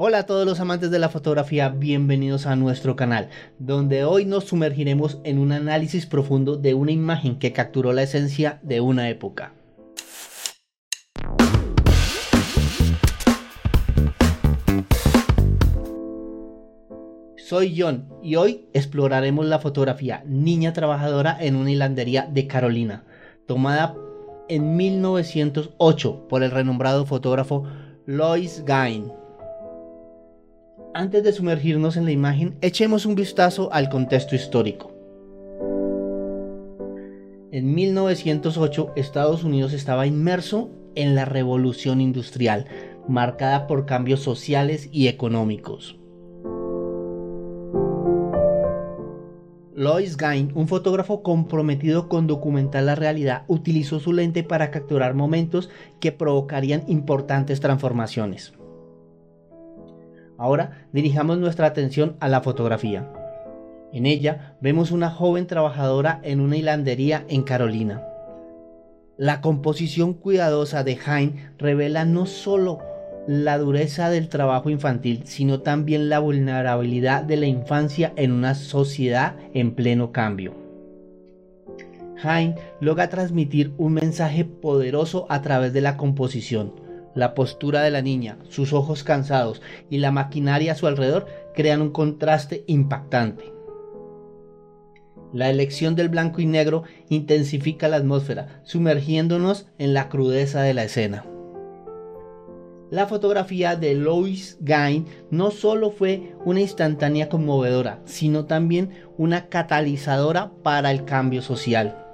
Hola a todos los amantes de la fotografía, bienvenidos a nuestro canal, donde hoy nos sumergiremos en un análisis profundo de una imagen que capturó la esencia de una época. Soy John y hoy exploraremos la fotografía Niña Trabajadora en una hilandería de Carolina, tomada en 1908 por el renombrado fotógrafo Lois Gain. Antes de sumergirnos en la imagen, echemos un vistazo al contexto histórico. En 1908, Estados Unidos estaba inmerso en la revolución industrial, marcada por cambios sociales y económicos. Lois Gain, un fotógrafo comprometido con documentar la realidad, utilizó su lente para capturar momentos que provocarían importantes transformaciones. Ahora dirijamos nuestra atención a la fotografía. En ella vemos una joven trabajadora en una hilandería en Carolina. La composición cuidadosa de Hain revela no solo la dureza del trabajo infantil, sino también la vulnerabilidad de la infancia en una sociedad en pleno cambio. Hain logra transmitir un mensaje poderoso a través de la composición. La postura de la niña, sus ojos cansados y la maquinaria a su alrededor crean un contraste impactante. La elección del blanco y negro intensifica la atmósfera, sumergiéndonos en la crudeza de la escena. La fotografía de Lois Gain no solo fue una instantánea conmovedora, sino también una catalizadora para el cambio social.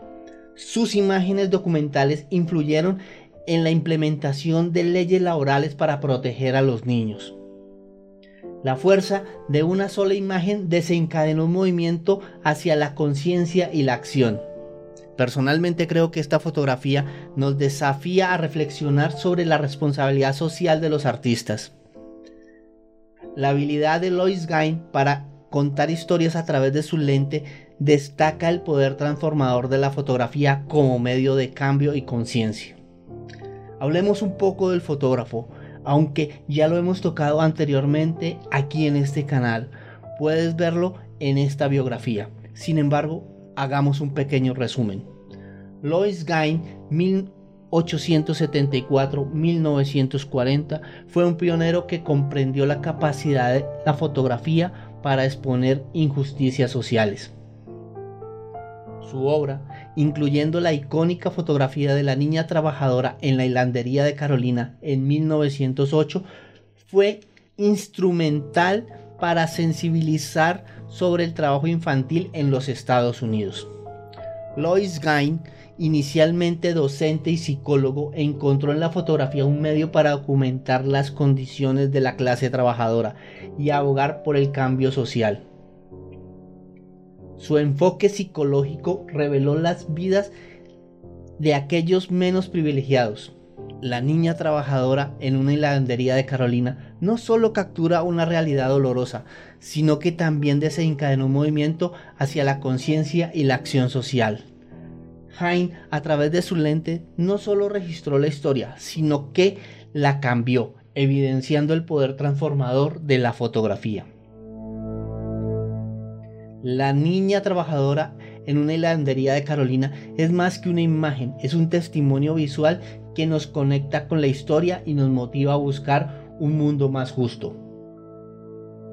Sus imágenes documentales influyeron en la implementación de leyes laborales para proteger a los niños. La fuerza de una sola imagen desencadenó un movimiento hacia la conciencia y la acción. Personalmente creo que esta fotografía nos desafía a reflexionar sobre la responsabilidad social de los artistas. La habilidad de Lois Gain para contar historias a través de su lente destaca el poder transformador de la fotografía como medio de cambio y conciencia. Hablemos un poco del fotógrafo, aunque ya lo hemos tocado anteriormente aquí en este canal. Puedes verlo en esta biografía. Sin embargo, hagamos un pequeño resumen. Lois Gain, 1874-1940, fue un pionero que comprendió la capacidad de la fotografía para exponer injusticias sociales. Su obra, incluyendo la icónica fotografía de la niña trabajadora en la hilandería de Carolina en 1908, fue instrumental para sensibilizar sobre el trabajo infantil en los Estados Unidos. Lois Gain, inicialmente docente y psicólogo, encontró en la fotografía un medio para documentar las condiciones de la clase trabajadora y abogar por el cambio social. Su enfoque psicológico reveló las vidas de aquellos menos privilegiados, la niña trabajadora en una hilandería de Carolina no solo captura una realidad dolorosa, sino que también desencadenó un movimiento hacia la conciencia y la acción social. Hain, a través de su lente, no solo registró la historia, sino que la cambió, evidenciando el poder transformador de la fotografía. La niña trabajadora en una hilandería de Carolina es más que una imagen, es un testimonio visual que nos conecta con la historia y nos motiva a buscar un mundo más justo.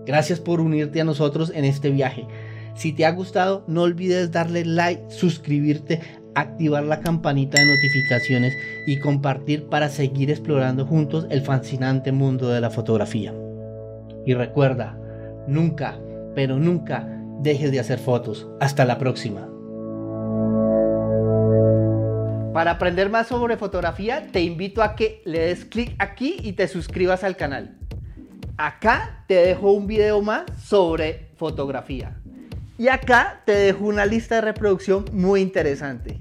Gracias por unirte a nosotros en este viaje. Si te ha gustado, no olvides darle like, suscribirte, activar la campanita de notificaciones y compartir para seguir explorando juntos el fascinante mundo de la fotografía. Y recuerda, nunca, pero nunca dejes de hacer fotos. Hasta la próxima. Para aprender más sobre fotografía, te invito a que le des clic aquí y te suscribas al canal. Acá te dejo un video más sobre fotografía. Y acá te dejo una lista de reproducción muy interesante.